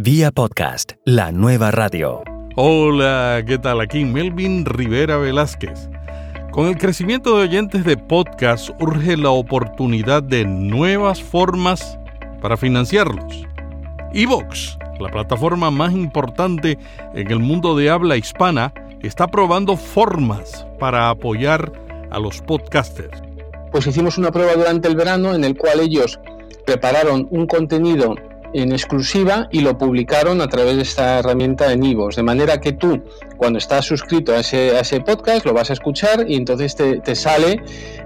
Vía podcast, la nueva radio. Hola, ¿qué tal? Aquí Melvin Rivera Velázquez. Con el crecimiento de oyentes de podcast urge la oportunidad de nuevas formas para financiarlos. Evox, la plataforma más importante en el mundo de habla hispana, está probando formas para apoyar a los podcasters. Pues hicimos una prueba durante el verano en el cual ellos prepararon un contenido en exclusiva y lo publicaron a través de esta herramienta en Ivo's. De manera que tú, cuando estás suscrito a ese, a ese podcast, lo vas a escuchar y entonces te, te sale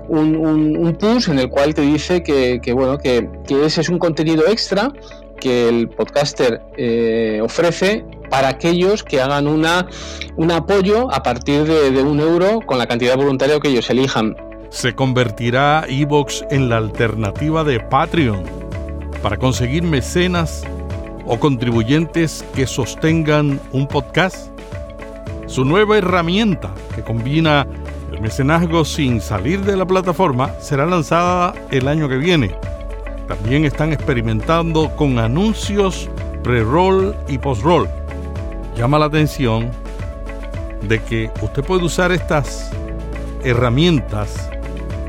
un, un, push en el cual te dice que, bueno, que, que, ese es un contenido extra que el podcaster eh, ofrece para aquellos que hagan una, un apoyo a partir de, de un euro con la cantidad voluntaria que ellos elijan. Se convertirá Evox en la alternativa de Patreon para conseguir mecenas o contribuyentes que sostengan un podcast? Su nueva herramienta que combina el mecenazgo sin salir de la plataforma será lanzada el año que viene. También están experimentando con anuncios pre-roll y post-roll. Llama la atención de que usted puede usar estas herramientas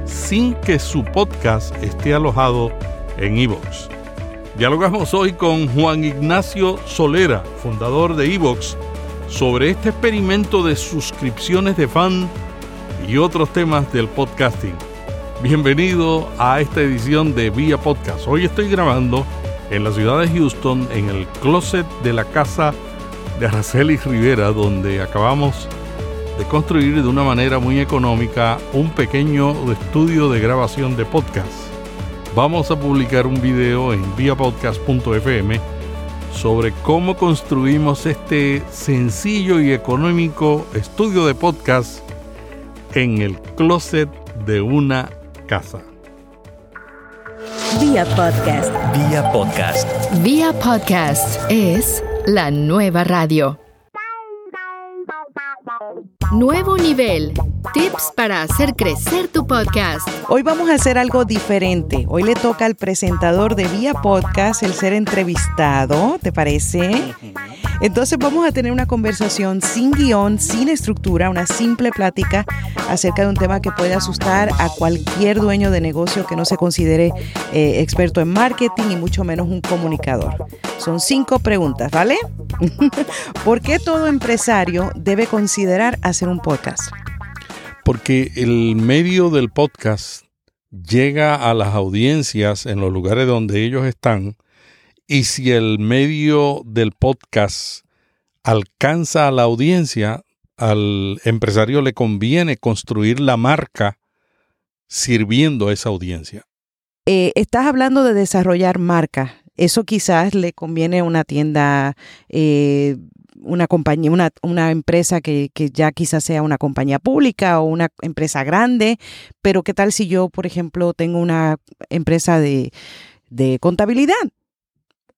sin que su podcast esté alojado en iVoox. Dialogamos hoy con Juan Ignacio Solera, fundador de Evox, sobre este experimento de suscripciones de fan y otros temas del podcasting. Bienvenido a esta edición de Vía Podcast. Hoy estoy grabando en la ciudad de Houston, en el closet de la casa de Araceli Rivera, donde acabamos de construir de una manera muy económica un pequeño estudio de grabación de podcast vamos a publicar un video en viapodcast.fm sobre cómo construimos este sencillo y económico estudio de podcast en el closet de una casa. Vía Podcast. Vía podcast. Vía Podcast es la nueva radio. Nuevo nivel. Tips para hacer crecer tu podcast. Hoy vamos a hacer algo diferente. Hoy le toca al presentador de Vía Podcast el ser entrevistado, ¿te parece? Entonces vamos a tener una conversación sin guion, sin estructura, una simple plática acerca de un tema que puede asustar a cualquier dueño de negocio que no se considere eh, experto en marketing y mucho menos un comunicador. Son cinco preguntas, ¿vale? ¿Por qué todo empresario debe considerar hacer un podcast? Porque el medio del podcast llega a las audiencias en los lugares donde ellos están y si el medio del podcast alcanza a la audiencia, al empresario le conviene construir la marca sirviendo a esa audiencia. Eh, estás hablando de desarrollar marca. Eso quizás le conviene a una tienda, eh, una compañía, una, una empresa que, que, ya quizás sea una compañía pública o una empresa grande, pero ¿qué tal si yo, por ejemplo, tengo una empresa de, de contabilidad?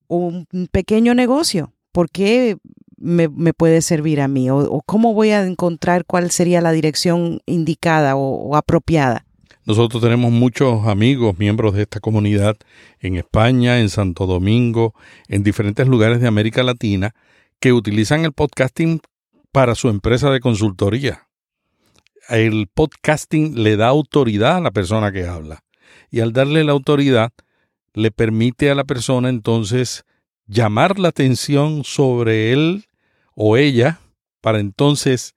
un pequeño negocio, ¿por qué me, me puede servir a mí? O, o, cómo voy a encontrar cuál sería la dirección indicada o, o apropiada? Nosotros tenemos muchos amigos, miembros de esta comunidad en España, en Santo Domingo, en diferentes lugares de América Latina, que utilizan el podcasting para su empresa de consultoría. El podcasting le da autoridad a la persona que habla. Y al darle la autoridad, le permite a la persona entonces llamar la atención sobre él o ella para entonces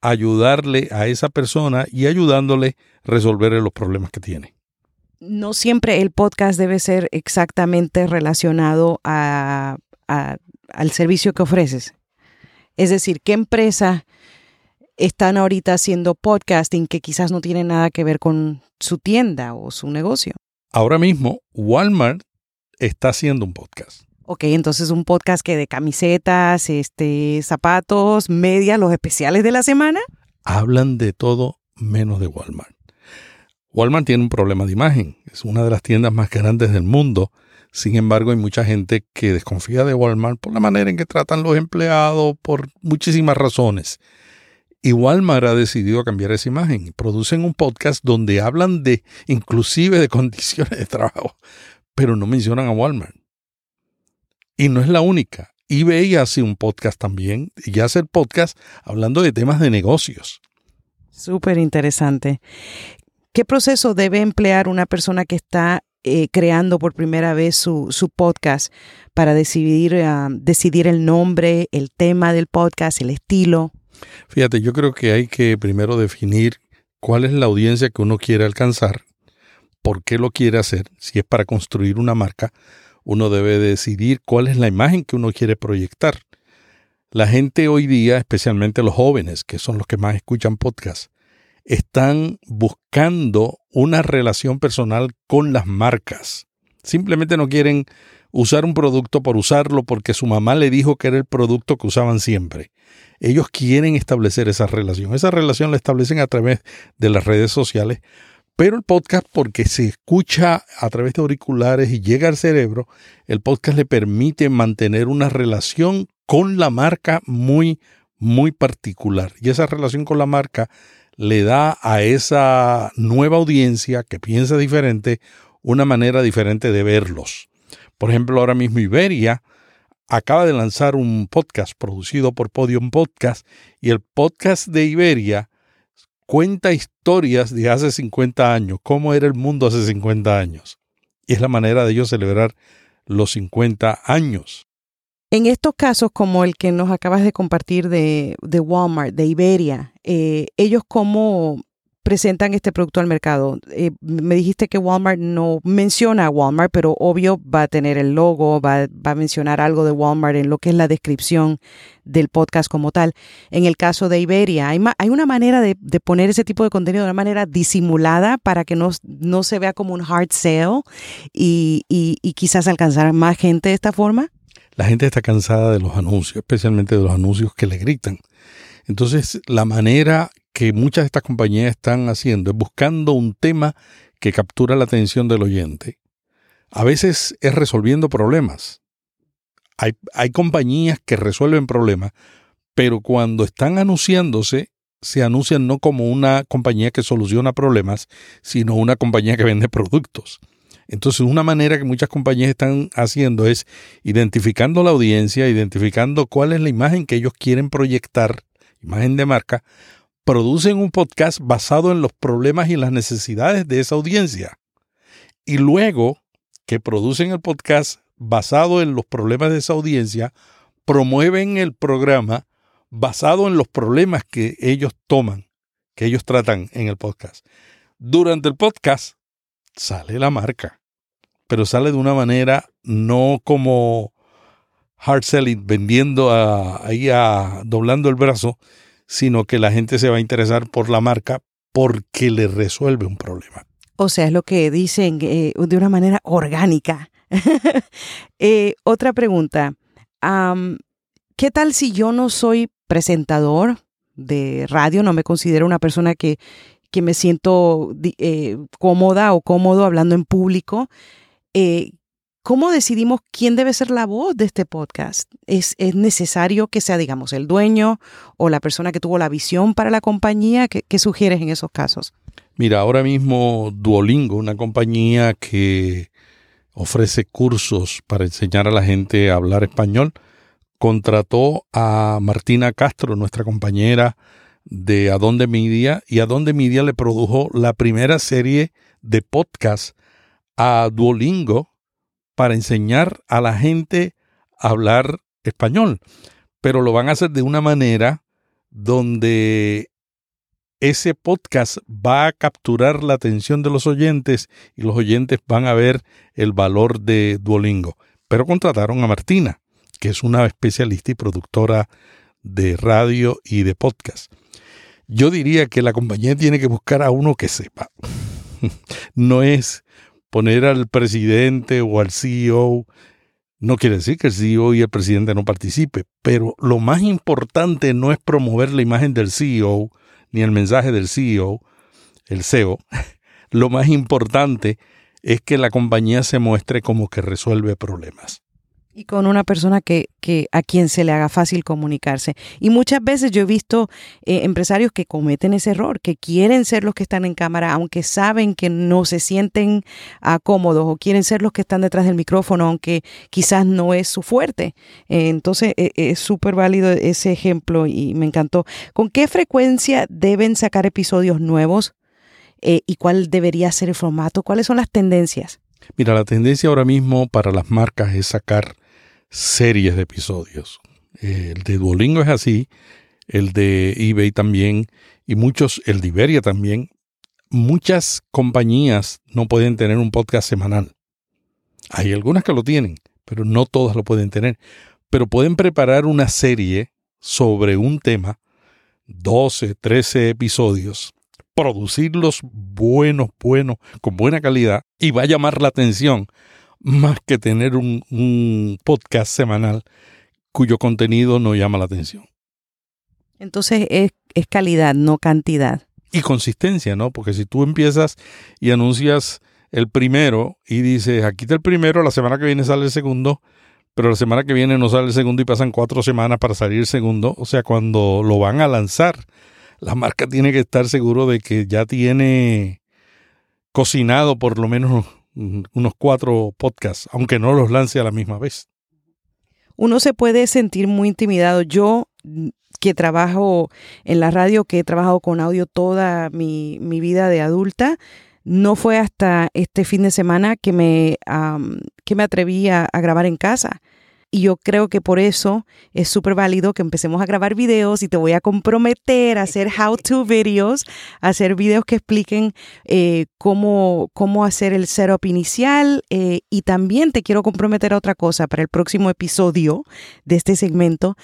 ayudarle a esa persona y ayudándole a resolver los problemas que tiene. No siempre el podcast debe ser exactamente relacionado a, a, al servicio que ofreces. Es decir, ¿qué empresa están ahorita haciendo podcasting que quizás no tiene nada que ver con su tienda o su negocio? Ahora mismo, Walmart está haciendo un podcast. Ok, entonces un podcast que de camisetas, este, zapatos, medias, los especiales de la semana. Hablan de todo menos de Walmart. Walmart tiene un problema de imagen. Es una de las tiendas más grandes del mundo. Sin embargo, hay mucha gente que desconfía de Walmart por la manera en que tratan los empleados, por muchísimas razones. Y Walmart ha decidido cambiar esa imagen. Producen un podcast donde hablan de, inclusive de condiciones de trabajo, pero no mencionan a Walmart. Y no es la única. eBay hace un podcast también y hace el podcast hablando de temas de negocios. Súper interesante. ¿Qué proceso debe emplear una persona que está eh, creando por primera vez su, su podcast para decidir, ah, decidir el nombre, el tema del podcast, el estilo? Fíjate, yo creo que hay que primero definir cuál es la audiencia que uno quiere alcanzar, por qué lo quiere hacer, si es para construir una marca, uno debe decidir cuál es la imagen que uno quiere proyectar. La gente hoy día, especialmente los jóvenes, que son los que más escuchan podcasts, están buscando una relación personal con las marcas. Simplemente no quieren usar un producto por usarlo porque su mamá le dijo que era el producto que usaban siempre. Ellos quieren establecer esa relación. Esa relación la establecen a través de las redes sociales, pero el podcast, porque se escucha a través de auriculares y llega al cerebro, el podcast le permite mantener una relación con la marca muy, muy particular. Y esa relación con la marca le da a esa nueva audiencia que piensa diferente una manera diferente de verlos. Por ejemplo, ahora mismo Iberia acaba de lanzar un podcast producido por Podium Podcast y el podcast de Iberia cuenta historias de hace 50 años, cómo era el mundo hace 50 años. Y es la manera de ellos celebrar los 50 años. En estos casos, como el que nos acabas de compartir de, de Walmart, de Iberia, eh, ellos cómo presentan este producto al mercado. Eh, me dijiste que Walmart no menciona a Walmart, pero obvio va a tener el logo, va, a mencionar algo de Walmart en lo que es la descripción del podcast como tal. En el caso de Iberia, hay, una manera de, poner ese tipo de contenido de una manera disimulada para que no, no se vea como un hard sale y, y quizás alcanzar más gente de esta forma. La gente está cansada de los anuncios, especialmente de los anuncios que le gritan. Entonces, la manera que muchas de estas compañías están haciendo es buscando un tema que captura la atención del oyente. A veces es resolviendo problemas. Hay, hay compañías que resuelven problemas, pero cuando están anunciándose, se anuncian no como una compañía que soluciona problemas, sino una compañía que vende productos. Entonces, una manera que muchas compañías están haciendo es identificando la audiencia, identificando cuál es la imagen que ellos quieren proyectar, imagen de marca, producen un podcast basado en los problemas y las necesidades de esa audiencia. Y luego que producen el podcast basado en los problemas de esa audiencia, promueven el programa basado en los problemas que ellos toman, que ellos tratan en el podcast. Durante el podcast sale la marca, pero sale de una manera no como hard selling, vendiendo ahí a, doblando el brazo, sino que la gente se va a interesar por la marca porque le resuelve un problema. O sea, es lo que dicen eh, de una manera orgánica. Eh, otra pregunta. ¿Qué tal si yo no soy presentador de radio? No me considero una persona que, que me siento eh, cómoda o cómodo hablando en público. ¿Cómo decidimos quién debe ser la voz de este podcast? ¿Es, necesario que sea, digamos, el dueño o la persona que tuvo la visión para la compañía? ¿Qué, sugieres en esos casos? Mira, ahora mismo Duolingo, una compañía que ofrece cursos para enseñar a la gente a hablar español, contrató a Martina Castro, nuestra compañera de Adonde Media, y Adonde Media le produjo la primera serie de podcast a Duolingo para enseñar a la gente a hablar español, pero lo van a hacer de una manera donde ese podcast va a capturar la atención de los oyentes y los oyentes van a ver el valor de Duolingo. Pero contrataron a Martina, que es una especialista y productora de radio y de podcast. Yo diría que la compañía tiene que buscar a uno que sepa. no es poner al presidente o al CEO no quiere decir que el CEO y el presidente no participe, pero lo más importante no es promover la imagen del CEO ni el mensaje del CEO, el CEO. Lo más importante es que la compañía se muestre como que resuelve problemas. Y con una persona que, que, a quien se le haga fácil comunicarse. Y muchas veces yo he visto eh, empresarios que cometen ese error, que quieren ser los que están en cámara, aunque saben que no se sienten uh, cómodos, o quieren ser los que están detrás del micrófono, aunque quizás no es su fuerte. Eh, entonces eh, es súper válido ese ejemplo y me encantó. ¿Con qué frecuencia deben sacar episodios nuevos? ¿Y cuál debería ser el formato? ¿Cuáles son las tendencias? Mira, la tendencia ahora mismo para las marcas es sacar series de episodios. El de Duolingo es así, el de eBay también, y muchos, el de Iberia también. Muchas compañías no pueden tener un podcast semanal. Hay algunas que lo tienen, pero no todas lo pueden tener. Pero pueden preparar una serie sobre un tema, 12, 13 episodios, producirlos buenos, buenos, con buena calidad, y va a llamar la atención más que tener un, podcast semanal cuyo contenido no llama la atención. Entonces es, es, calidad, no cantidad. Y consistencia, ¿no? Porque si tú empiezas y anuncias el primero y dices, aquí está el primero, la semana que viene sale el segundo, pero la semana que viene no sale el segundo y pasan cuatro semanas para salir el segundo, o sea, cuando lo van a lanzar, la marca tiene que estar seguro de que ya tiene cocinado por lo menos unos cuatro podcasts, aunque no los lance a la misma vez. Uno se puede sentir muy intimidado. Yo que trabajo en la radio, que he trabajado con audio toda mi, mi vida de adulta, no fue hasta este fin de semana que me, que me atreví a grabar en casa. Y yo creo que por eso es súper válido que empecemos a grabar videos y te voy a comprometer a hacer how-to videos, a hacer videos que expliquen eh, cómo, cómo hacer el setup inicial. Eh, y también te quiero comprometer a otra cosa para el próximo episodio de este segmento.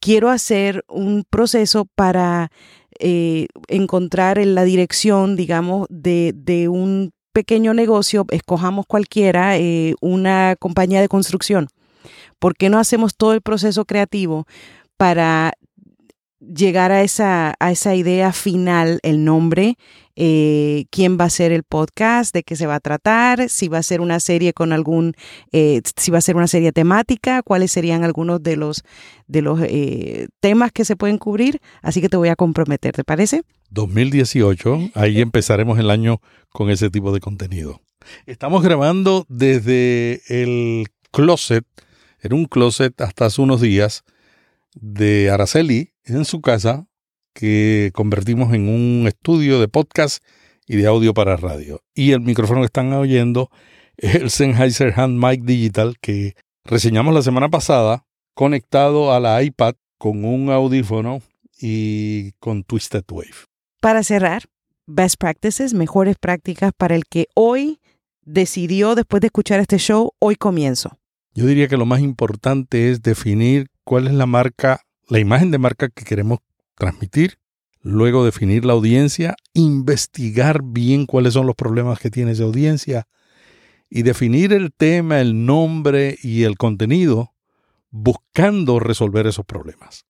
Quiero hacer un proceso para eh, encontrar en la dirección, digamos, de, de un pequeño negocio, escojamos cualquiera, una compañía de construcción ¿Por qué no hacemos todo el proceso creativo para llegar a esa, a esa idea final, el nombre, eh, quién va a ser el podcast, de qué se va a tratar, si va a ser una serie con algún, eh, si va a ser una serie temática, cuáles serían algunos de los, de los eh, temas que se pueden cubrir. Así que te voy a comprometer, ¿te parece? 2018, ahí empezaremos el año con ese tipo de contenido. Estamos grabando desde el closet era un closet hasta hace unos días de Araceli en su casa que convertimos en un estudio de podcast y de audio para radio. Y el micrófono que están oyendo es el Sennheiser Hand Mic Digital que reseñamos la semana pasada conectado a la iPad con un audífono y con Twisted Wave. Para cerrar, best practices, mejores prácticas para el que hoy decidió, después de escuchar este show, hoy comienzo. Yo diría que lo más importante es definir cuál es la marca, la imagen de marca que queremos transmitir, luego definir la audiencia, investigar bien cuáles son los problemas que tiene esa audiencia y definir el tema, el nombre y el contenido buscando resolver esos problemas.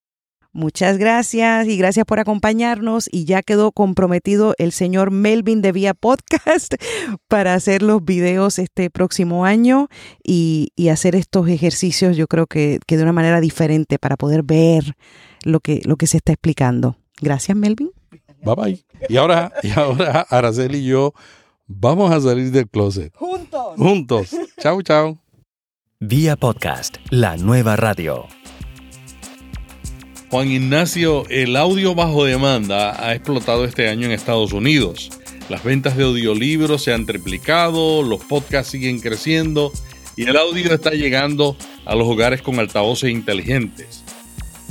Muchas gracias y gracias por acompañarnos y ya quedó comprometido el señor Melvin de Vía Podcast para hacer los videos este próximo año y, hacer estos ejercicios yo creo que, de una manera diferente para poder ver lo que, lo que se está explicando. Gracias Melvin. Bye bye. Y ahora, y ahora Araceli y yo vamos a salir del closet. Juntos. Juntos. Chao, chao. Vía Podcast, la nueva radio. Juan Ignacio, el audio bajo demanda ha explotado este año en Estados Unidos. Las ventas de audiolibros se han triplicado, los podcasts siguen creciendo y el audio está llegando a los hogares con altavoces inteligentes.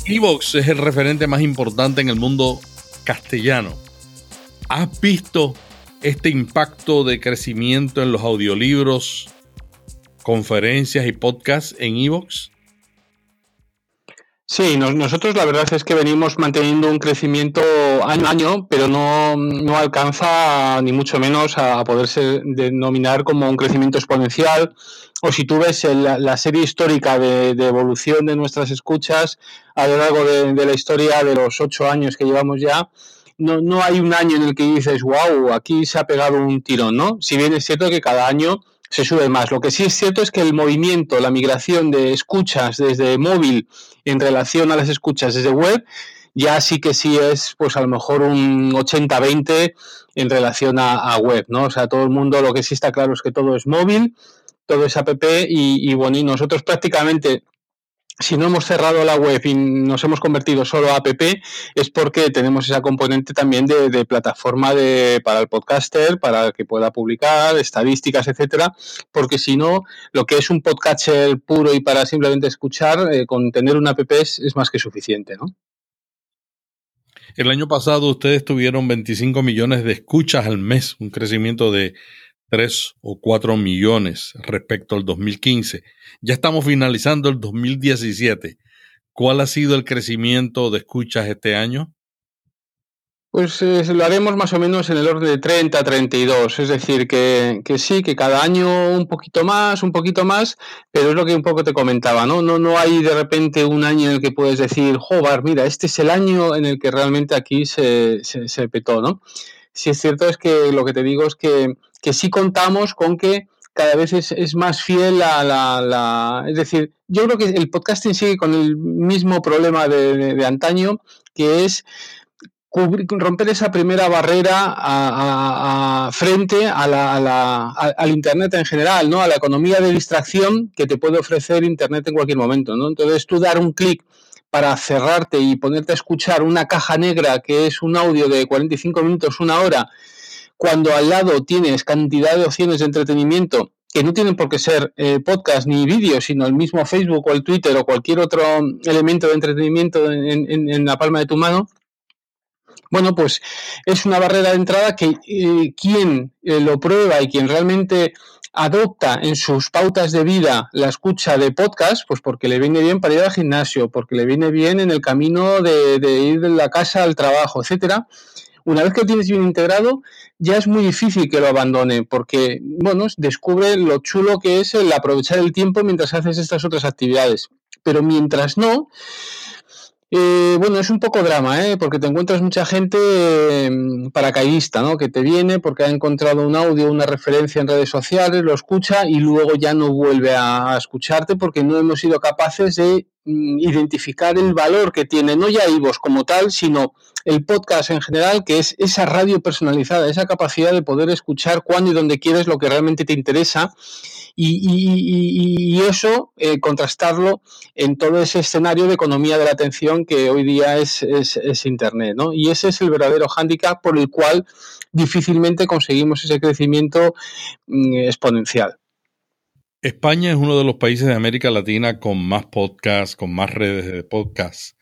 Evox es el referente más importante en el mundo castellano. ¿Has visto este impacto de crecimiento en los audiolibros, conferencias y podcasts en Evox? Sí, nosotros la verdad es que venimos manteniendo un crecimiento año a año, pero no, no alcanza ni mucho menos a poderse denominar como un crecimiento exponencial. O si tú ves la serie histórica de, evolución de nuestras escuchas a lo largo de, de la historia de los ocho años que llevamos ya, no, no hay un año en el que dices, wow, aquí se ha pegado un tirón, ¿no? Si bien es cierto que cada año se sube más. Lo que sí es cierto es que el movimiento, la migración de escuchas desde móvil en relación a las escuchas desde web, ya sí que sí es, pues a lo mejor un 80-20 en relación a, web, ¿no? O sea, todo el mundo, lo que sí está claro es que todo es móvil, todo es app y, y bueno, y nosotros prácticamente si no hemos cerrado la web y nos hemos convertido solo a app, es porque tenemos esa componente también de, plataforma para el podcaster, para que pueda publicar, estadísticas, etcétera, porque si no, lo que es un podcaster puro y para simplemente escuchar, eh, con tener una app es, es, más que suficiente, ¿no? El año pasado ustedes tuvieron 25 millones de escuchas al mes, un crecimiento de 3 o 4 millones respecto al 2015. Ya estamos finalizando el 2017. ¿Cuál ha sido el crecimiento de escuchas este año? Pues eh, lo haremos más o menos en el orden de 30 a 32, es decir, que, sí, que cada año un poquito más, un poquito más, pero es lo que un poco te comentaba, ¿no? No, no hay de repente un año en el que puedes decir, joder, mira, este es el año en el que realmente aquí se, se, se petó, ¿no? Si es cierto es que lo que te digo es que que sí contamos con que cada vez es, más fiel a la, Es decir, yo creo que el podcasting sigue con el mismo problema de, antaño, que es romper esa primera barrera a, frente a la, al Internet en general, ¿no? a la economía de distracción que te puede ofrecer Internet en cualquier momento. ¿no? Entonces, tú dar un clic para cerrarte y ponerte a escuchar una caja negra que es un audio de 45 minutos, una hora, cuando al lado tienes cantidad de opciones de entretenimiento que no tienen por qué ser eh, podcast ni vídeos, sino el mismo Facebook o el Twitter o cualquier otro elemento de entretenimiento en, la palma de tu mano, bueno, pues es una barrera de entrada que eh, quien eh, lo prueba y quien realmente adopta en sus pautas de vida la escucha de podcast, pues porque le viene bien para ir al gimnasio, porque le viene bien en el camino de, de ir de la casa al trabajo, etcétera, una vez que lo tienes bien integrado, ya es muy difícil que lo abandone, porque, bueno, descubre lo chulo que es el aprovechar el tiempo mientras haces estas otras actividades. Pero mientras no, eh, bueno, es un poco drama, ¿eh? porque te encuentras mucha gente eh, paracaidista, ¿no? que te viene porque ha encontrado un audio, una referencia en redes sociales, lo escucha y luego ya no vuelve a escucharte porque no hemos sido capaces de Mm, identificar el valor que tiene, no ya IVOS como tal, sino el podcast en general, que es esa radio personalizada, esa capacidad de poder escuchar cuando y donde quieres lo que realmente te interesa y, eso eh, contrastarlo en todo ese escenario de economía de la atención que hoy día es, es, Internet. ¿no? Y ese es el verdadero hándicap por el cual difícilmente conseguimos ese crecimiento mm, exponencial. España es uno de los países de América Latina con más podcasts, con más redes de podcasts.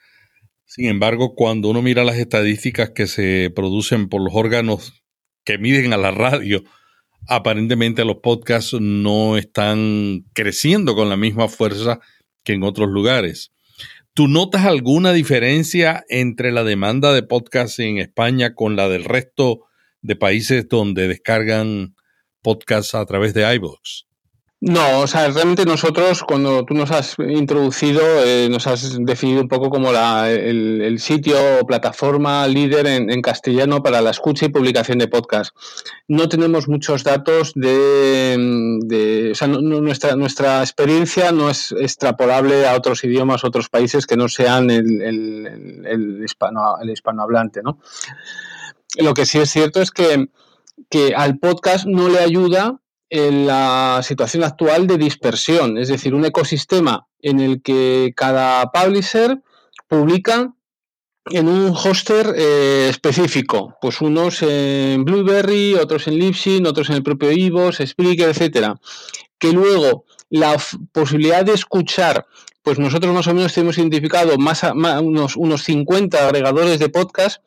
Sin embargo, cuando uno mira las estadísticas que se producen por los órganos que miden a la radio, aparentemente los podcasts no están creciendo con la misma fuerza que en otros lugares. ¿Tú notas alguna diferencia entre la demanda de podcasts en España con la del resto de países donde descargan podcasts a través de iVoox? No, o sea, realmente nosotros, cuando tú nos has introducido, eh, nos has definido un poco como la, el, sitio o plataforma líder en, castellano para la escucha y publicación de podcast. No tenemos muchos datos de, o sea, nuestra, nuestra experiencia no es extrapolable a otros idiomas, otros países que no sean el, el, el hispano, hispanohablante, ¿no? Lo que sí es cierto es que, que al podcast no le ayuda en la situación actual de dispersión, es decir, un ecosistema en el que cada publisher publica en un hoster eh, específico, pues unos en Blueberry, otros en Libsyn, otros en el propio Ivos, Spreaker, etcétera, que luego la posibilidad de escuchar, pues nosotros más o menos tenemos identificado más, unos, unos 50 agregadores de podcast,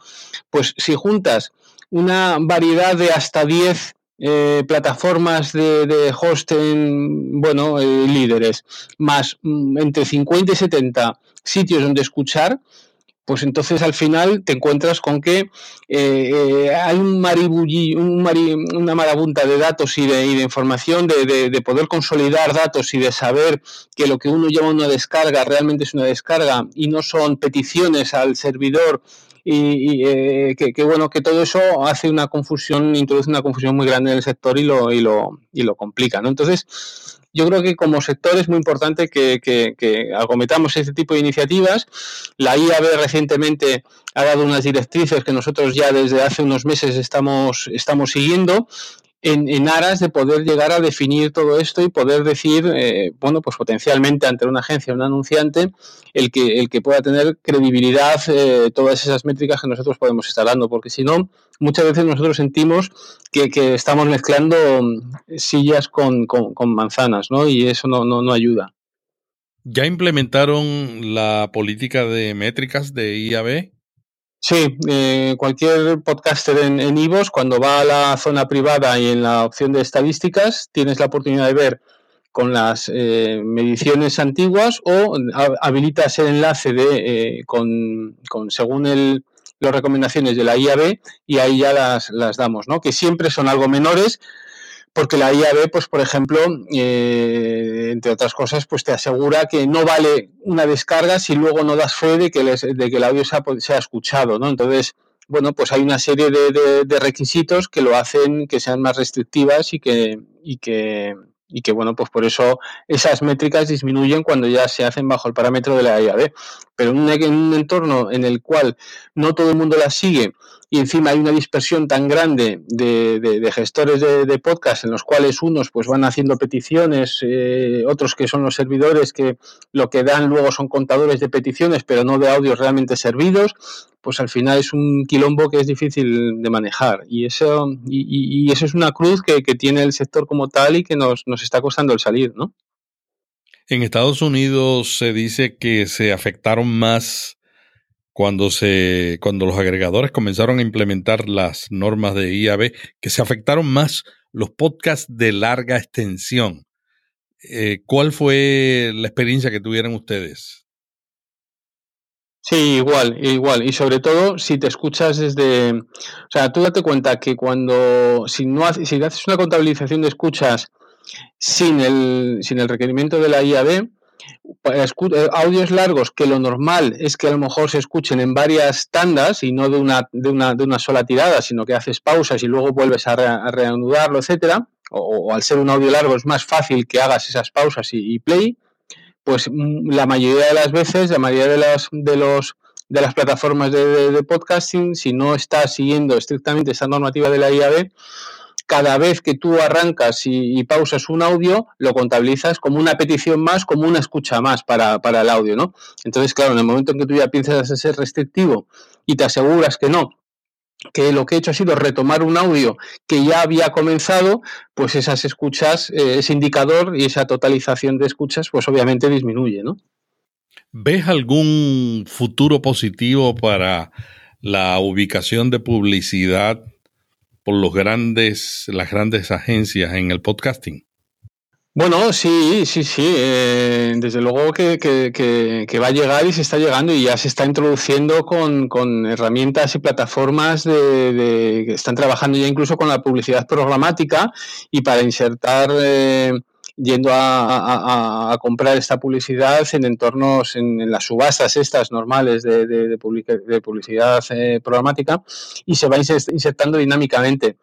pues si juntas una variedad de hasta 10 eh, plataformas de, hosting, bueno, eh, líderes, más mm, entre 50 y 70 sitios donde escuchar, pues entonces al final te encuentras con que eh, hay un maribulli, un una marabunta de datos y de, información, de, de, poder consolidar datos y de saber que lo que uno llama una descarga realmente es una descarga y no son peticiones al servidor y, eh, que, bueno que todo eso hace una confusión introduce una confusión muy grande en el sector y lo y lo y lo complica entonces yo creo que como sector es muy importante que, que, que acometamos este tipo de iniciativas. La IAB recientemente ha dado unas directrices que nosotros ya desde hace unos meses estamos, estamos siguiendo en, aras de poder llegar a definir todo esto y poder decir, eh, bueno, pues potencialmente ante una agencia, un anunciante, el que, el que pueda tener credibilidad eh, todas esas métricas que nosotros podemos estar dando, porque si no, muchas veces nosotros sentimos que, estamos mezclando sillas con, manzanas, ¿no? Y eso no, no, no ayuda. ¿Ya implementaron la política de métricas de IAB? Sí, eh, cualquier podcaster en, en Ivos, cuando va a la zona privada y en la opción de estadísticas, tienes la oportunidad de ver con las eh, mediciones antiguas o habilitas el enlace de, eh, con, con, según el, las recomendaciones de la IAB y ahí ya las, las damos, ¿no? que siempre son algo menores, porque la IAB, pues por ejemplo, eh, entre otras cosas, pues te asegura que no vale una descarga si luego no das fe de que, de que el audio se ha, escuchado, ¿no? Entonces, bueno, pues hay una serie de, requisitos que lo hacen que sean más restrictivas y que, y que, y que, bueno, pues por eso esas métricas disminuyen cuando ya se hacen bajo el parámetro de la IAB. Pero en un entorno en el cual no todo el mundo las sigue y encima hay una dispersión tan grande de, gestores de, podcast en los cuales unos pues van haciendo peticiones, eh, otros que son los servidores que lo que dan luego son contadores de peticiones pero no de audios realmente servidos, pues al final es un quilombo que es difícil de manejar y eso, y, eso es una cruz que, tiene el sector como tal y que nos, nos está costando el salir, ¿no? En Estados Unidos se dice que se afectaron más cuando, se, cuando los agregadores comenzaron a implementar las normas de IAB, que se afectaron más los podcasts de larga extensión. Eh, ¿Cuál fue la experiencia que tuvieron ustedes? Sí, igual, igual. Y sobre todo si te escuchas desde... O sea, tú date cuenta que cuando... Si, no si haces una contabilización de escuchas sin el, sin el requerimiento de la IAB, audios largos que lo normal es que a lo mejor se escuchen en varias tandas y no de una, de una, de una sola tirada, sino que haces pausas y luego vuelves a, reanudarlo, etcétera, o, al ser un audio largo es más fácil que hagas esas pausas y, play, pues mm, la mayoría de las veces, la mayoría de las, de los de las plataformas de, de podcasting, si no estás siguiendo estrictamente esa normativa de la IAB, cada vez que tú arrancas y, pausas un audio, lo contabilizas como una petición más, como una escucha más para, el audio, ¿no? Entonces, claro, en el momento en que tú ya piensas ser restrictivo y te aseguras que no, que lo que he hecho ha sido retomar un audio que ya había comenzado, pues esas escuchas, eh, ese indicador y esa totalización de escuchas, pues obviamente disminuye, ¿no? ¿Ves algún futuro positivo para la ubicación de publicidad por los grandes, las grandes agencias en el podcasting? Bueno, sí, sí, sí. Eh, desde luego que, que, va a llegar y se está llegando y ya se está introduciendo con, con herramientas y plataformas de, que están trabajando ya incluso con la publicidad programática y para insertar eh, yendo a, comprar esta publicidad en entornos, en, las subastas estas normales de, de, publicidad eh, programática y se va insertando dinámicamente.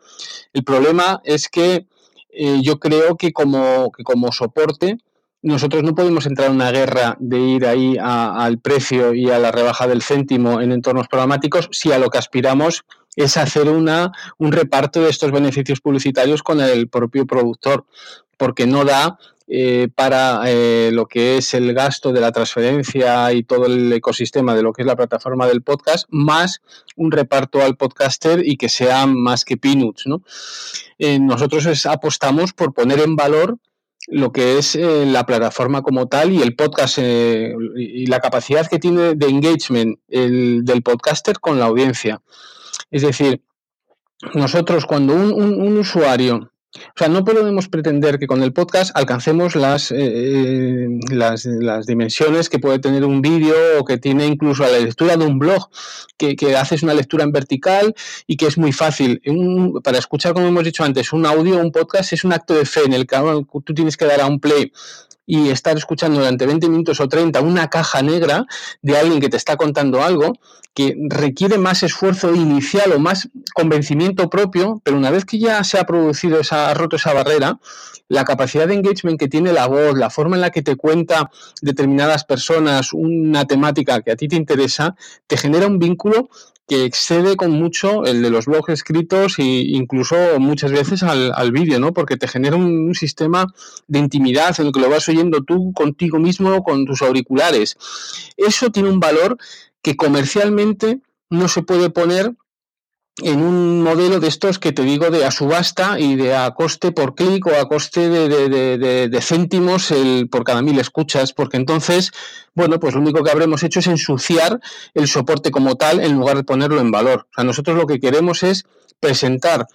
El problema es que eh, yo creo que como, que como soporte nosotros no podemos entrar en una guerra de ir ahí al precio y a la rebaja del céntimo en entornos programáticos si a lo que aspiramos es hacer una, un reparto de estos beneficios publicitarios con el propio productor porque no da eh, para eh, lo que es el gasto de la transferencia y todo el ecosistema de lo que es la plataforma del podcast, más un reparto al podcaster y que sea más que peanuts. ¿no? Eh, nosotros apostamos por poner en valor lo que es la plataforma como tal y el podcast y la capacidad que tiene de engagement del podcaster con la audiencia. Es decir, nosotros cuando un usuario O sea, no podemos pretender que con el podcast alcancemos las, eh, eh, las, dimensiones que puede tener un vídeo o que tiene incluso la lectura de un blog, que, haces una lectura en vertical y que es muy fácil. para escuchar, como hemos dicho antes, un audio, un podcast es un acto de fe en el que tú tienes que dar a un play y estar escuchando durante 20 minutos o 30 una caja negra de alguien que te está contando algo que requiere más esfuerzo inicial o más convencimiento propio, pero una vez que ya se ha producido esa, ha roto esa barrera, la capacidad de engagement que tiene la voz, la forma en la que te cuenta determinadas personas una temática que a ti te interesa, te genera un vínculo que excede con mucho el de los blogs escritos e incluso muchas veces al, vídeo, ¿no? Porque te genera un, sistema de intimidad en el que lo vas oyendo tú contigo mismo con tus auriculares. Eso tiene un valor que comercialmente no se puede poner en un modelo de estos que te digo de a subasta y de a coste por clic o a coste de, céntimos el, por cada mil escuchas, porque entonces, bueno, pues lo único que habremos hecho es ensuciar el soporte como tal en lugar de ponerlo en valor. O sea, nosotros lo que queremos es presentar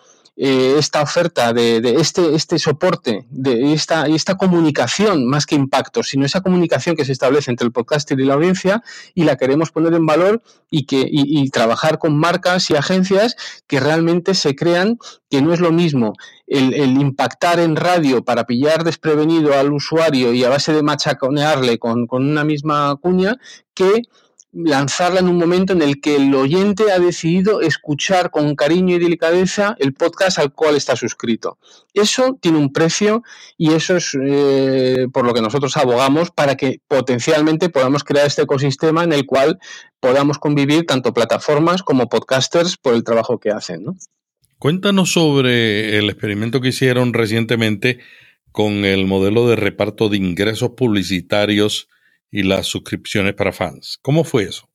eh, esta oferta de, este, este soporte, de esta, esta comunicación, más que impacto, sino esa comunicación que se establece entre el podcaster y la audiencia y la queremos poner en valor y, que, y, trabajar con marcas y agencias que realmente se crean que no es lo mismo el, impactar en radio para pillar desprevenido al usuario y a base de machaconearle con, con una misma cuña que lanzarla en un momento en el que el oyente ha decidido escuchar con cariño y delicadeza el podcast al cual está suscrito. Eso tiene un precio y eso es eh, por lo que nosotros abogamos para que potencialmente podamos crear este ecosistema en el cual podamos convivir tanto plataformas como podcasters por el trabajo que hacen. Cuéntanos sobre el experimento que hicieron recientemente con el modelo de reparto de ingresos publicitarios y las suscripciones para fans. ¿Cómo fue eso?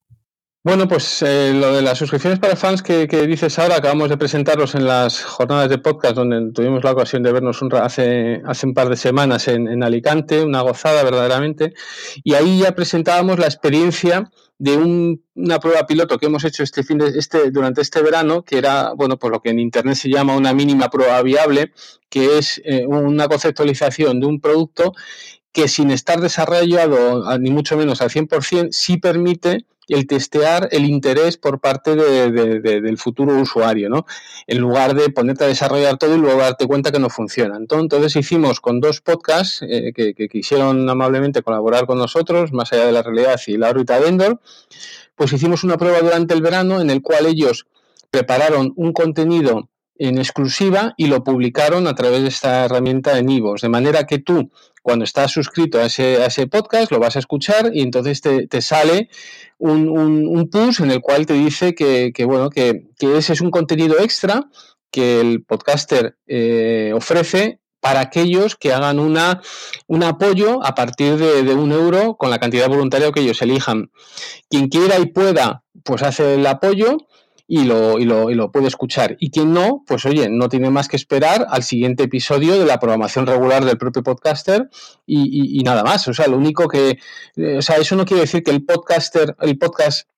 Bueno, pues eh, lo de las suscripciones para fans que, dices ahora, acabamos de presentarlos en las jornadas de podcast donde tuvimos la ocasión de vernos un, hace, hace un par de semanas en, Alicante, una gozada verdaderamente, y ahí ya presentábamos la experiencia de una prueba piloto que hemos hecho este fin de, este, durante este verano, que era, bueno, pues lo que en Internet se llama una mínima prueba viable, que es eh, una conceptualización de un producto que sin estar desarrollado ni mucho menos al 100%, sí permite el testear el interés por parte del futuro usuario, ¿no? En lugar de ponerte a desarrollar todo y luego darte cuenta que no funciona. Entonces hicimos con dos podcasts eh, que, quisieron amablemente colaborar con nosotros, más allá de la realidad y la órbita Vendor, pues hicimos una prueba durante el verano en el cual ellos prepararon un contenido en exclusiva y lo publicaron a través de esta herramienta de Nivos, de manera que tú cuando estás suscrito a ese, a ese podcast, lo vas a escuchar y entonces te, te sale un, un, push en el cual te dice que, que bueno, que, que, ese es un contenido extra que el podcaster eh, ofrece para aquellos que hagan una, un apoyo a partir de, de, un euro con la cantidad voluntaria que ellos elijan. Quien quiera y pueda, pues hace el apoyo y lo, y lo, y lo puede escuchar. Y quien no, pues oye, no tiene más que esperar al siguiente episodio de la programación regular del propio podcaster y, y, nada más. O sea, lo único que, eh, o sea, eso no quiere decir que el podcaster, el podcast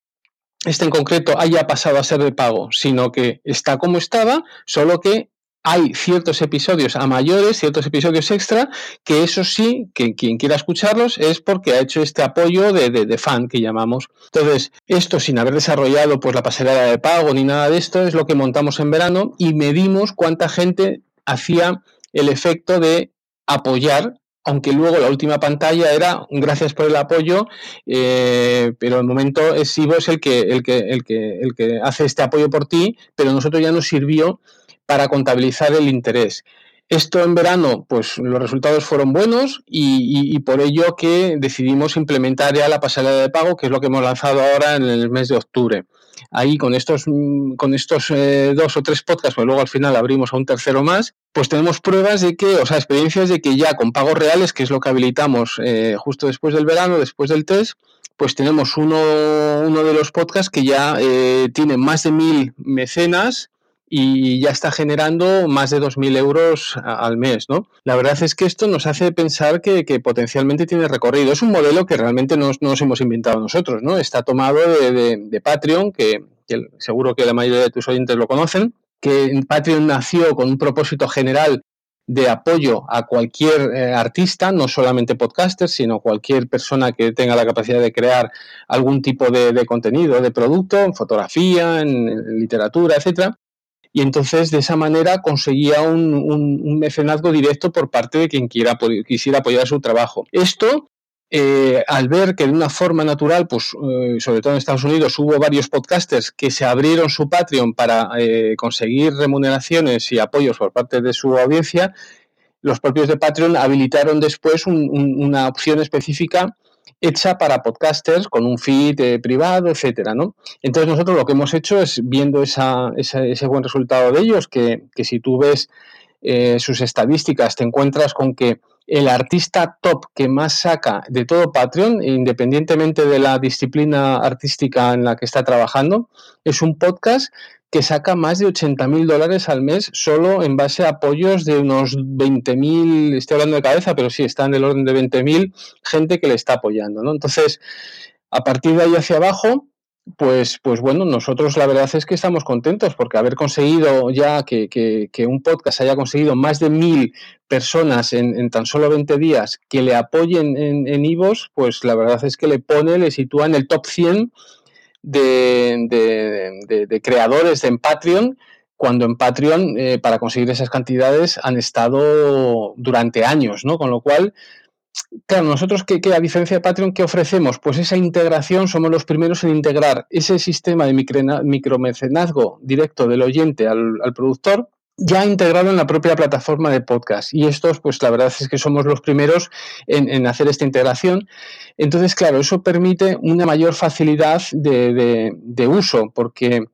este en concreto haya pasado a ser de pago, sino que está como estaba, solo que hay ciertos episodios a mayores, ciertos episodios extra, que eso sí, que quien quiera escucharlos es porque ha hecho este apoyo de, fan que llamamos. Entonces, esto sin haber desarrollado pues la pasarela de pago ni nada de esto, es lo que montamos en verano y medimos cuánta gente hacía el efecto de apoyar aunque luego la última pantalla era gracias por el apoyo, eh, pero el momento es Ivo es el que, el que, el que, el que hace este apoyo por ti, pero nosotros ya nos sirvió para contabilizar el interés. Esto en verano, pues los resultados fueron buenos y, por ello que decidimos implementar ya la pasarela de pago, que es lo que hemos lanzado ahora en el mes de octubre. Ahí con estos, con estos eh, dos o tres podcasts, pues luego al final abrimos a un tercero más, pues tenemos pruebas de que, o sea, experiencias de que ya con pagos reales, que es lo que habilitamos eh, justo después del verano, después del test, pues tenemos uno, uno de los podcasts que ya eh, tiene más de mil mecenas y ya está generando más de 2.000 euros al mes, ¿no? La verdad es que esto nos hace pensar que, potencialmente tiene recorrido. Es un modelo que realmente no nos hemos inventado nosotros, ¿no? Está tomado de, Patreon, que, seguro que la mayoría de tus oyentes lo conocen, que Patreon nació con un propósito general de apoyo a cualquier eh, artista, no solamente podcaster, sino cualquier persona que tenga la capacidad de crear algún tipo de, contenido, de producto, en fotografía, en, literatura, etcétera. Y entonces de esa manera conseguía un, mecenazgo directo por parte de quien quisiera apoyar su trabajo. Esto eh, al ver que de una forma natural, pues eh, sobre todo en Estados Unidos, hubo varios podcasters que se abrieron su Patreon para eh, conseguir remuneraciones y apoyos por parte de su audiencia, los propios de Patreon habilitaron después una opción específica hecha para podcasters con un feed privado, etcétera, ¿no? Entonces nosotros lo que hemos hecho es viendo ese buen resultado de ellos, que, que si tú ves sus estadísticas, te encuentras con que el artista top que más saca de todo Patreon, independientemente de la disciplina artística en la que está trabajando, es un podcast que saca más de 80 mil dólares al mes solo en base a apoyos de unos 20 mil, estoy hablando de cabeza, pero sí, está en el orden de 20 mil gente que le está apoyando. ¿no? Entonces, a partir de ahí hacia abajo, pues, pues bueno, nosotros la verdad es que estamos contentos porque haber conseguido ya que, que, un podcast haya conseguido más de mil personas en, tan solo 20 días que le apoyen en, en Ivos, pues la verdad es que le pone, le sitúa en el top 100 de, de, creadores en Patreon, cuando en Patreon eh, para conseguir esas cantidades han estado durante años, ¿no? Con lo cual, Claro, nosotros, ¿qué, a diferencia de Patreon, qué ofrecemos? Pues esa integración, somos los primeros en integrar ese sistema de micromecenazgo directo del oyente al, productor, ya integrado en la propia plataforma de podcast. Y estos, pues la verdad es que somos los primeros en, hacer esta integración. Entonces, claro, eso permite una mayor facilidad de uso, porque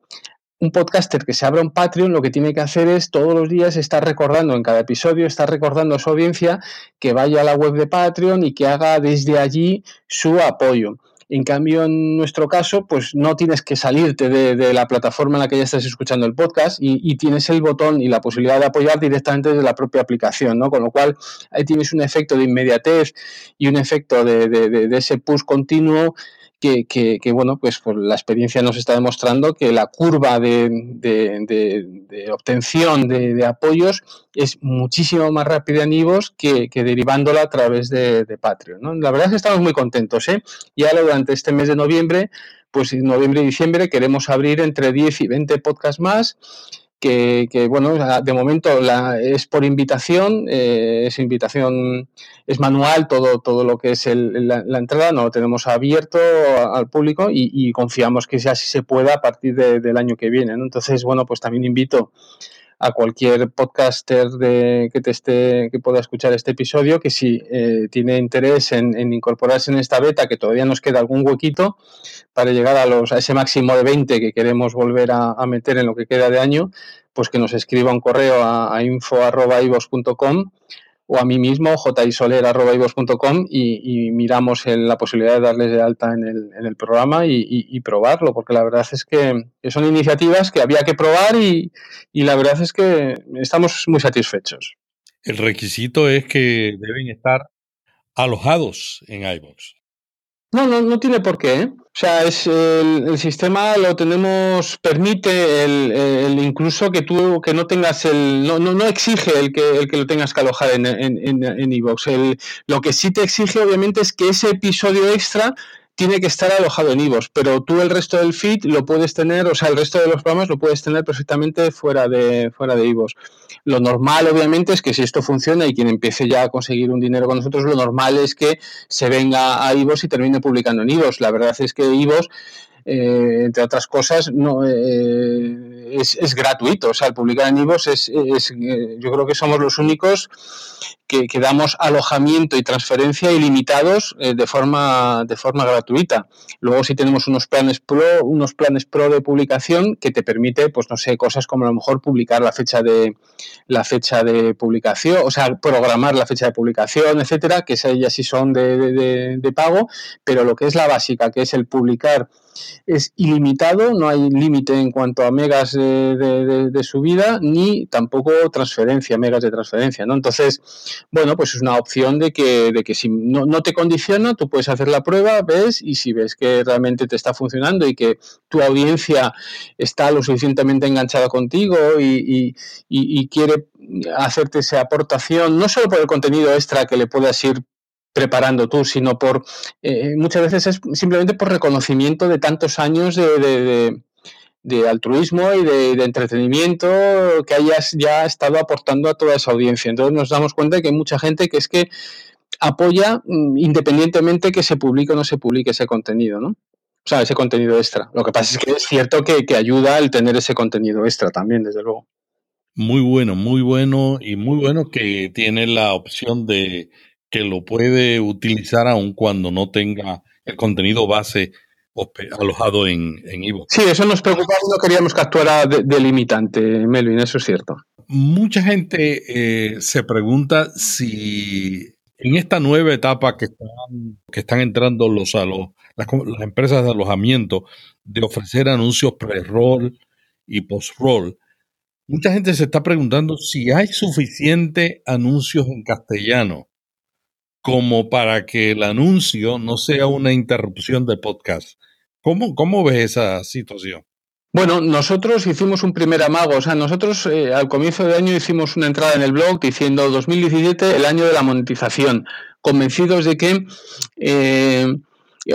un podcaster que se abra un Patreon lo que tiene que hacer es todos los días estar recordando en cada episodio, estar recordando a su audiencia que vaya a la web de Patreon y que haga desde allí su apoyo. En cambio, en nuestro caso, pues no tienes que salirte de, la plataforma en la que ya estás escuchando el podcast y, tienes el botón y la posibilidad de apoyar directamente desde la propia aplicación, ¿no? Con lo cual, ahí tienes un efecto de inmediatez y un efecto de, de ese push continuo que, bueno, pues por la experiencia nos está demostrando que la curva de, obtención de, apoyos es muchísimo más rápida en IVOS que, derivándola a través de, Patreon. La verdad es que estamos muy contentos. ¿eh? Y ahora durante este mes de noviembre, pues en noviembre y diciembre queremos abrir entre 10 y 20 podcasts más que, bueno, de momento la, es por invitación, eh, es invitación, es manual todo, todo lo que es la, entrada, no lo tenemos abierto al público y, confiamos que así se pueda a partir del año que viene. Entonces, bueno, pues también invito a cualquier podcaster de, que te esté, que pueda escuchar este episodio, que si eh, tiene interés en, incorporarse en esta beta, que todavía nos queda algún huequito para llegar a los a ese máximo de 20 que queremos volver a, meter en lo que queda de año, pues que nos escriba un correo a, a info.ivos.com o a mí mismo, jisoler.com y, y miramos la posibilidad de darles de alta en el, en el programa y, probarlo, porque la verdad es que son iniciativas que había que probar y, la verdad es que estamos muy satisfechos. El requisito es que deben estar alojados en iBox. No, no, no tiene por qué. ¿eh? O sea, es el, sistema lo tenemos, permite el, el, incluso que tú que no tengas el, no, no, no exige el que, el que lo tengas que alojar en en, en, en lo que sí te exige obviamente es que ese episodio extra tiene que estar alojado en IVOS, pero tú el resto del feed lo puedes tener, o sea, el resto de los programas lo puedes tener perfectamente fuera de, fuera de IVOS. Lo normal, obviamente, es que si esto funciona y quien empiece ya a conseguir un dinero con nosotros, lo normal es que se venga a IVOS y termine publicando en IVOS. La verdad es que IVOS eh, entre otras cosas, no, eh, es, gratuito. O sea, el publicar en IVOS es, es, eh, yo creo que somos los únicos que, damos alojamiento y transferencia ilimitados de, forma, de forma gratuita. Luego sí tenemos unos planes pro, unos planes pro de publicación que te permite, pues no sé, cosas como a lo mejor publicar la fecha de la fecha de publicación, o sea, programar la fecha de publicación, etcétera, que esas ya sí son de, de pago, pero lo que es la básica, que es el publicar es ilimitado, no hay límite en cuanto a megas de, subida, ni tampoco transferencia, megas de transferencia, ¿no? Entonces, bueno, pues es una opción de que, de que si no, no te condiciona, tú puedes hacer la prueba, ves, y si ves que realmente te está funcionando y que tu audiencia está lo suficientemente enganchada contigo y, y quiere hacerte esa aportación, no solo por el contenido extra que le puedas ir preparando tú, sino por eh, muchas veces es simplemente por reconocimiento de tantos años de, altruismo y de, entretenimiento que hayas ya estado aportando a toda esa audiencia. Entonces nos damos cuenta de que hay mucha gente que es que apoya mm, independientemente que se publique o no se publique ese contenido, ¿no? O sea, ese contenido extra. Lo que pasa es que es cierto que, que ayuda el tener ese contenido extra también, desde luego. Muy bueno, muy bueno y muy bueno que tiene la opción de que lo puede utilizar aun cuando no tenga el contenido base alojado en Evox. sí, eso nos preocupaba y no queríamos que actuara delimitante, Melvin, eso es cierto. Mucha gente eh, se pregunta si en esta nueva etapa que están, que están entrando los, las, las empresas de alojamiento de ofrecer anuncios pre-roll y post-roll, mucha gente se está preguntando si hay suficiente anuncios en castellano como para que el anuncio no sea una interrupción de podcast. ¿Cómo, cómo ves esa situación? Bueno, nosotros hicimos un primer amago, o sea, nosotros eh, al comienzo del año hicimos una entrada en el blog diciendo 2017 el año de la monetización, convencidos de que eh,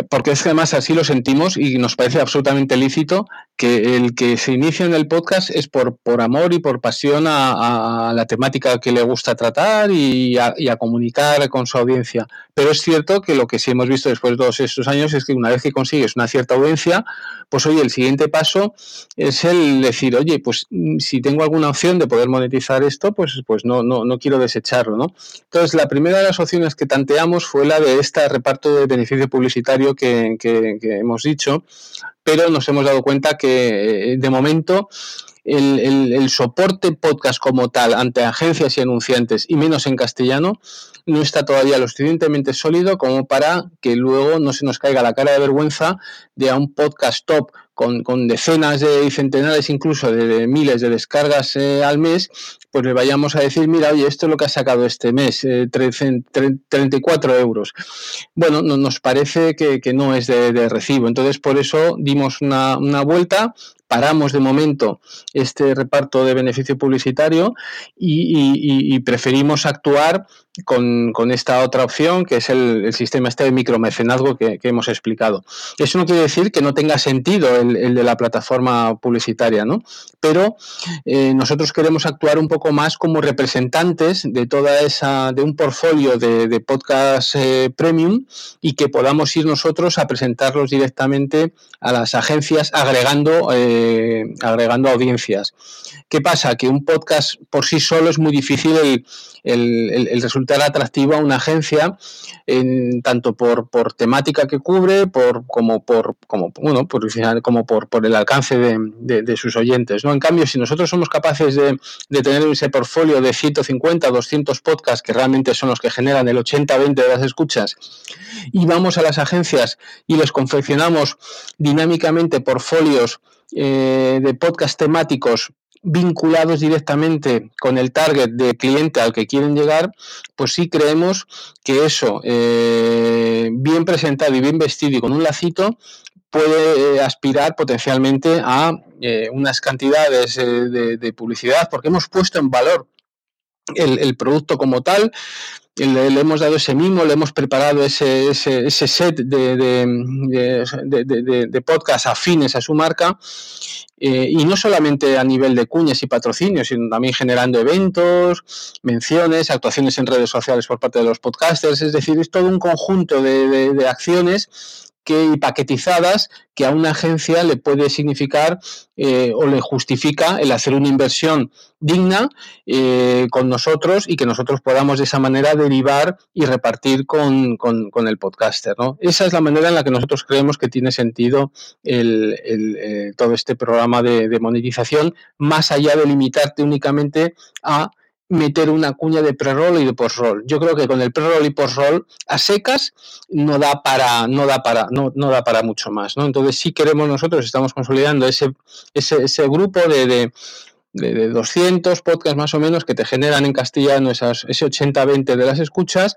porque es que además así lo sentimos y nos parece absolutamente lícito que el que se inicia en el podcast es por, por amor y por pasión a, la temática que le gusta tratar y a, comunicar con su audiencia. Pero es cierto que lo que sí hemos visto después de todos estos años es que una vez que consigues una cierta audiencia, pues oye, el siguiente paso es el decir, oye, pues mm, si tengo alguna opción de poder monetizar esto, pues, pues no, no, no quiero desecharlo, ¿no? Entonces, la primera de las opciones que tanteamos fue la de este reparto de beneficio publicitario que, que hemos dicho, pero nos hemos dado cuenta que eh, de momento el, soporte podcast como tal ante agencias y anunciantes y menos en castellano no está todavía lo suficientemente sólido como para que luego no se nos caiga la cara de vergüenza de a un podcast top con, decenas de, y centenares incluso de, miles de descargas eh, al mes, pues le vayamos a decir, mira, oye, esto es lo que ha sacado este mes, 34 eh, euros. Bueno, no, nos parece que, no es de, recibo. Entonces, por eso dimos una vuelta paramos de momento este reparto de beneficio publicitario y, preferimos actuar con, esta otra opción, que es el, sistema este de micromecenazgo que, hemos explicado. Eso no quiere decir que no tenga sentido el, de la plataforma publicitaria, ¿no? Pero eh, nosotros queremos actuar un poco más como representantes de toda esa, de un portfolio de, podcast eh, premium y que podamos ir nosotros a presentarlos directamente a las agencias agregando eh, agregando audiencias. ¿Qué pasa? Que un podcast por sí solo es muy difícil el, resultar atractivo a una agencia, en, tanto por, temática que cubre, como por como por el alcance de, sus oyentes. ¿no? En cambio, si nosotros somos capaces de, de tener ese portfolio de 150, 200 podcasts, que realmente son los que generan el 80-20 de las escuchas, y vamos a las agencias y les confeccionamos dinámicamente portfolios eh, de podcast temáticos vinculados directamente con el target de cliente al que quieren llegar, pues sí creemos que eso, eh, bien presentado y bien vestido y con un lacito, puede eh, aspirar potencialmente a unas cantidades de, publicidad, porque hemos puesto en valor el producto como tal, le, hemos dado ese mimo, le hemos preparado ese, ese, ese set de, de, de, podcast afines a su marca. Eh, y no solamente a nivel de cuñas y patrocinios, sino también generando eventos, menciones, actuaciones en redes sociales por parte de los podcasters. Es decir, es todo un conjunto de, acciones que paquetizadas que a una agencia le puede significar eh, o le justifica el hacer una inversión digna eh, con nosotros y que nosotros podamos de esa manera derivar y repartir con, el podcaster. Esa es la manera en la que nosotros creemos que tiene sentido el, eh, todo este programa de monetización, más allá de limitarte únicamente a meter una cuña de pre-roll y de post-roll. Yo creo que con el pre-roll y post-roll a secas no da para no da para no, no, da para mucho más, ¿no? Entonces sí queremos nosotros estamos consolidando ese ese, ese grupo de, de 200 podcasts más o menos que te generan en castellano esas, ese 80-20 de las escuchas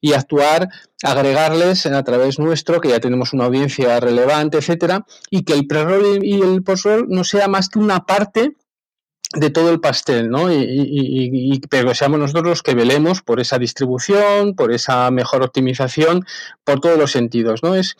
y actuar, agregarles a través nuestro, que ya tenemos una audiencia relevante, etcétera, y que el pre-roll y el post-roll no sea más que una parte de todo el pastel, ¿no? Y, pero seamos nosotros los que velemos por esa distribución, por esa mejor optimización, por todos los sentidos, ¿no? Es,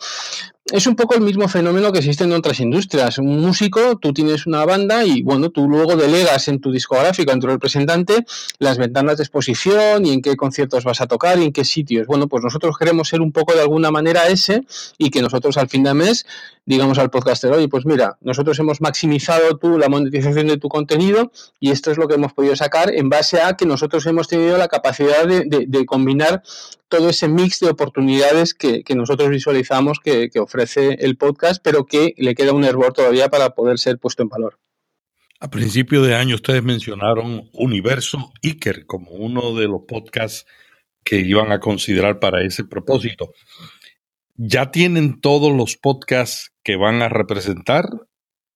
es un poco el mismo fenómeno que existe en otras industrias. Un músico, tú tienes una banda y bueno, tú luego delegas en tu discográfica, en tu representante, las ventanas de exposición y en qué conciertos vas a tocar y en qué sitios. Bueno, pues nosotros queremos ser un poco de alguna manera ese y que nosotros al fin de mes digamos al podcaster, oye, pues mira, nosotros hemos maximizado tú la monetización de tu contenido y esto es lo que hemos podido sacar en base a que nosotros hemos tenido la capacidad de, de combinar todo ese mix de oportunidades que, nosotros visualizamos que, ofrece el podcast, pero que le queda un hervor todavía para poder ser puesto en valor. A principio de año ustedes mencionaron Universo Iker como uno de los podcasts que iban a considerar para ese propósito. ¿Ya tienen todos los podcasts que van a representar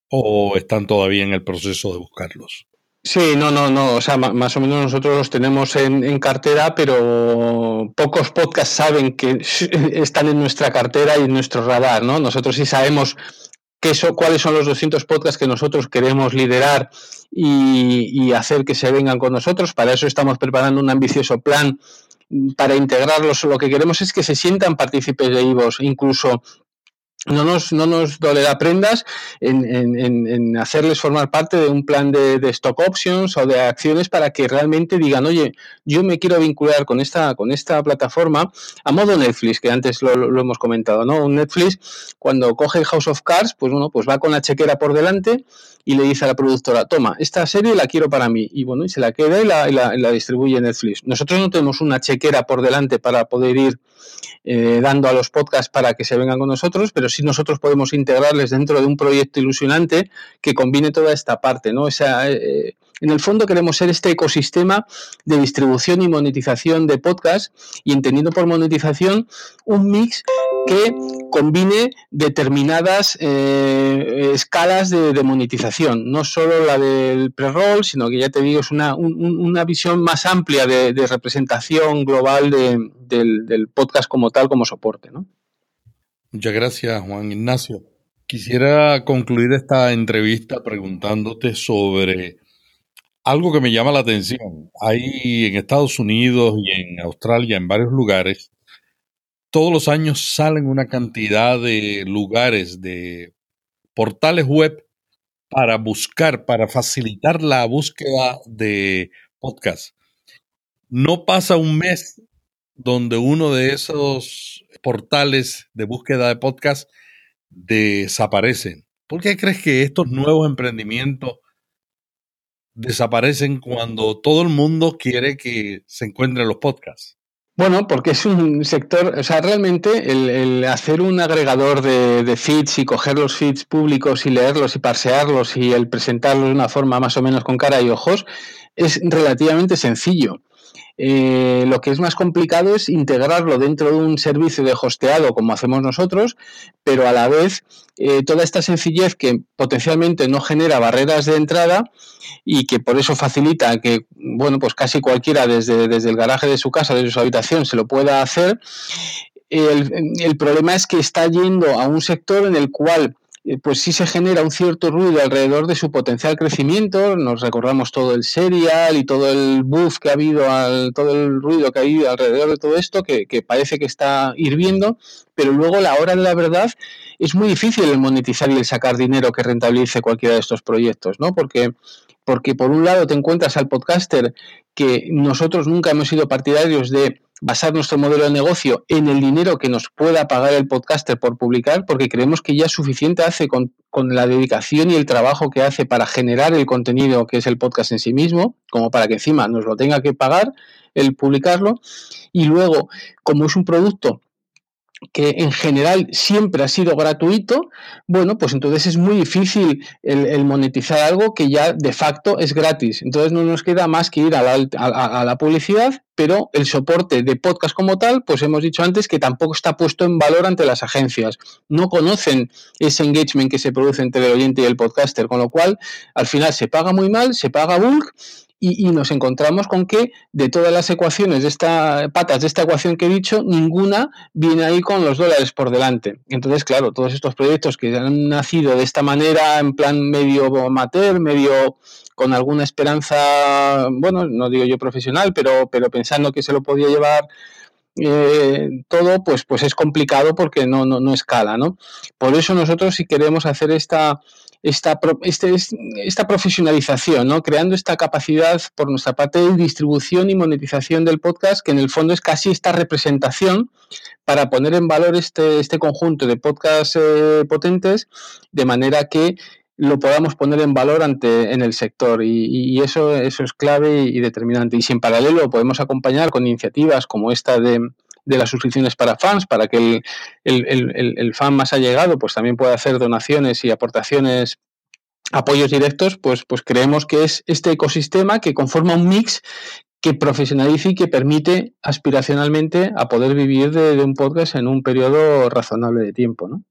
o están todavía en el proceso de buscarlos? Sí, no, no, no. O sea, más o menos nosotros los tenemos en, cartera, pero pocos podcasts saben que están en nuestra cartera y en nuestro radar, ¿no? Nosotros sí sabemos qué cuáles son los 200 podcasts que nosotros queremos liderar y, hacer que se vengan con nosotros. Para eso estamos preparando un ambicioso plan para integrarlos. Lo que queremos es que se sientan partícipes de IVOS, incluso no nos, no nos dolerá prendas en, en, en, hacerles formar parte de un plan de, de, stock options o de acciones para que realmente digan, oye, yo me quiero vincular con esta, con esta plataforma a modo Netflix, que antes lo, hemos comentado, ¿no? Un Netflix, cuando coge House of Cards, pues bueno, pues va con la chequera por delante y le dice a la productora, toma, esta serie la quiero para mí. Y bueno, y se la queda y la, y la, la distribuye Netflix. Nosotros no tenemos una chequera por delante para poder ir eh, dando a los podcasts para que se vengan con nosotros, pero sí nosotros podemos integrarles dentro de un proyecto ilusionante que combine toda esta parte, ¿no? O sea, eh, en el fondo queremos ser este ecosistema de distribución y monetización de podcast y entendiendo por monetización un mix que combine determinadas eh, escalas de, monetización, no solo la del pre-roll, sino que ya te digo, es una, una visión más amplia de, representación global del, del, podcast como tal, como soporte. ¿no? Muchas gracias, Juan Ignacio. Quisiera concluir esta entrevista preguntándote sobre algo que me llama la atención. Hay en Estados Unidos y en Australia, en varios lugares, todos los años salen una cantidad de lugares, de portales web para buscar, para facilitar la búsqueda de podcast. No pasa un mes donde uno de esos portales de búsqueda de podcast desaparecen. ¿Por qué crees que estos nuevos emprendimientos desaparecen cuando todo el mundo quiere que se encuentren los podcasts? Bueno, porque es un sector, o sea, realmente el, hacer un agregador de, feeds y coger los feeds públicos y leerlos y parsearlos y el presentarlos de una forma más o menos con cara y ojos es relativamente sencillo. Eh, lo que es más complicado es integrarlo dentro de un servicio de hosteado como hacemos nosotros, pero a la vez eh, toda esta sencillez que potencialmente no genera barreras de entrada y que por eso facilita que, bueno, pues casi cualquiera desde, desde el garaje de su casa, desde su habitación, se lo pueda hacer. El, problema es que está yendo a un sector en el cual pues sí se genera un cierto ruido alrededor de su potencial crecimiento. Nos recordamos todo el serial y todo el buff que ha habido, al, todo el ruido que ha habido alrededor de todo esto, que, parece que está hirviendo, pero luego la hora de la verdad es muy difícil el monetizar y el sacar dinero que rentabilice cualquiera de estos proyectos, ¿no? Porque porque por un lado te encuentras al podcaster que nosotros nunca hemos sido partidarios de basar nuestro modelo de negocio en el dinero que nos pueda pagar el podcaster por publicar, porque creemos que ya suficiente hace con, la dedicación y el trabajo que hace para generar el contenido que es el podcast en sí mismo, como para que encima nos lo tenga que pagar el publicarlo. Y luego, como es un producto que en general siempre ha sido gratuito, bueno, pues entonces es muy difícil el, monetizar algo que ya de facto es gratis. Entonces no nos queda más que ir a la, a la, publicidad, pero el soporte de podcast como tal, pues hemos dicho antes que tampoco está puesto en valor ante las agencias. No conocen ese engagement que se produce entre el oyente y el podcaster, con lo cual al final se paga muy mal, se paga bulk y, nos encontramos con que de todas las ecuaciones de esta patas de esta ecuación que he dicho, ninguna viene ahí con los dólares por delante. Entonces, claro, todos estos proyectos que han nacido de esta manera, en plan medio amateur, medio con alguna esperanza, bueno, no digo yo profesional, pero, pero pensando que se lo podía llevar eh, todo, pues, pues es complicado porque no, no, no escala, ¿no? Por eso nosotros si queremos hacer esta esta, este, esta profesionalización, ¿no? creando esta capacidad por nuestra parte de distribución y monetización del podcast, que en el fondo es casi esta representación para poner en valor este, este conjunto de podcasts eh, potentes, de manera que lo podamos poner en valor ante en el sector y, eso eso es clave y, determinante y si en paralelo podemos acompañar con iniciativas como esta de, de las suscripciones para fans, para que el, fan más allegado pues también pueda hacer donaciones y aportaciones apoyos directos, pues, pues creemos que es este ecosistema que conforma un mix que profesionalice y que permite aspiracionalmente a poder vivir de, de, un podcast en un periodo razonable de tiempo. ¿no?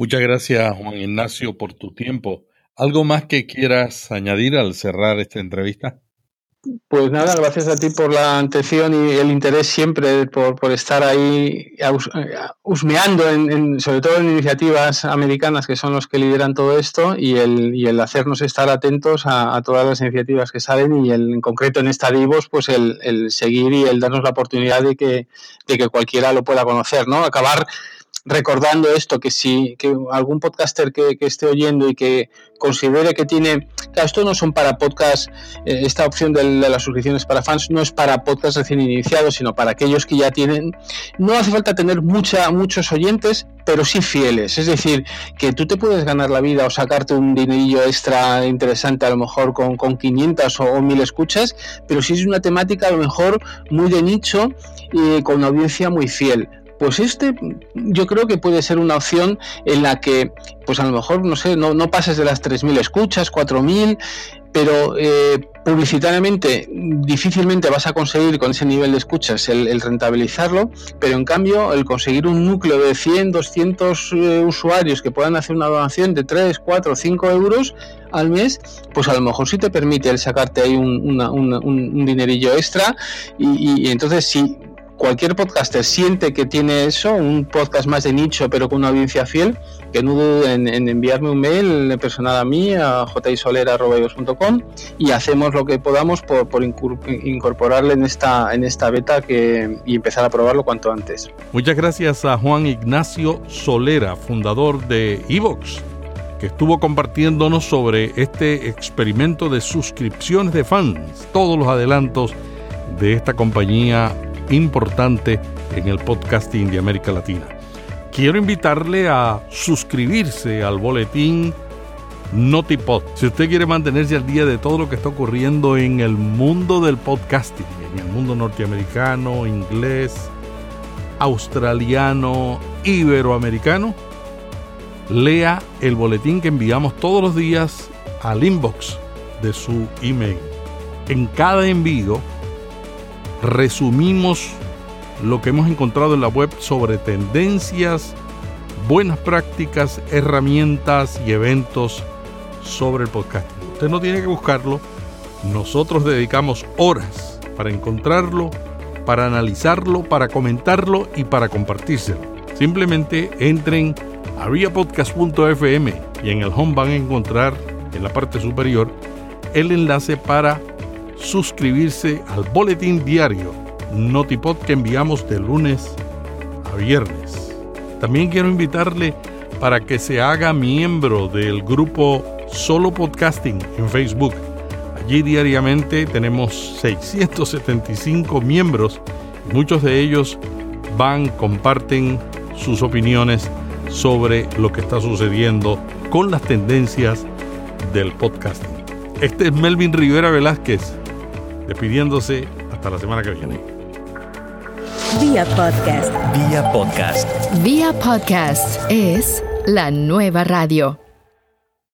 Muchas gracias, Juan Ignacio, por tu tiempo. ¿Algo más que quieras añadir al cerrar esta entrevista? Pues nada, gracias a ti por la atención y el interés siempre por, por estar ahí husmeando, en, sobre todo en iniciativas americanas que son los que lideran todo esto y el, y el hacernos estar atentos a, todas las iniciativas que salen y el, en concreto en esta Divos, pues el, el seguir y el darnos la oportunidad de que, de que cualquiera lo pueda conocer, ¿no? Acabar recordando esto, que si que algún podcaster que, esté oyendo y que considere que tiene, claro, esto no son para podcast, eh, esta opción de, las suscripciones para fans no es para podcast recién iniciados, sino para aquellos que ya tienen, no hace falta tener mucha, muchos oyentes, pero sí fieles, es decir, que tú te puedes ganar la vida o sacarte un dinerillo extra interesante a lo mejor con, con 500 o, 1000 escuchas, pero si es una temática a lo mejor muy de nicho y con una audiencia muy fiel pues este yo creo que puede ser una opción en la que, pues a lo mejor, no sé, no, no pases de las 3.000 escuchas, 4.000, pero eh, publicitariamente difícilmente vas a conseguir con ese nivel de escuchas el, rentabilizarlo, pero en cambio el conseguir un núcleo de 100, 200 eh, usuarios que puedan hacer una donación de 3, 4, 5 euros al mes, pues a lo mejor sí te permite el sacarte ahí un, un, dinerillo extra y, y entonces si cualquier podcaster siente que tiene eso, un podcast más de nicho pero con una audiencia fiel, que no dude en, enviarme un mail personal a mí, a jisolera.com y hacemos lo que podamos por, incorporarle en esta, en esta beta que, y empezar a probarlo cuanto antes. Muchas gracias a Juan Ignacio Solera, fundador de Evox que estuvo compartiéndonos sobre este experimento de suscripciones de fans, todos los adelantos de esta compañía importante en el podcasting de América Latina. Quiero invitarle a suscribirse al boletín Notipod. Si usted quiere mantenerse al día de todo lo que está ocurriendo en el mundo del podcasting, en el mundo norteamericano, inglés, australiano, iberoamericano, lea el boletín que enviamos todos los días al inbox de su email. En cada envío resumimos lo que hemos encontrado en la web sobre tendencias, buenas prácticas, herramientas y eventos sobre el podcasting. Usted no tiene que buscarlo, nosotros dedicamos horas para encontrarlo, para analizarlo, para comentarlo y para compartírselo. Simplemente entren a riapodcast.fm y en el home van a encontrar en la parte superior el enlace para suscribirse al boletín diario Notipod que enviamos de lunes a viernes. También quiero invitarle para que se haga miembro del grupo Solo Podcasting en Facebook. Allí diariamente tenemos 675 miembros muchos de ellos van, comparten sus opiniones sobre lo que está sucediendo con las tendencias del podcasting. Este es Melvin Rivera Velázquez despidiéndose hasta la semana que viene. Vía podcast. Vía podcast. Vía podcast es la nueva radio.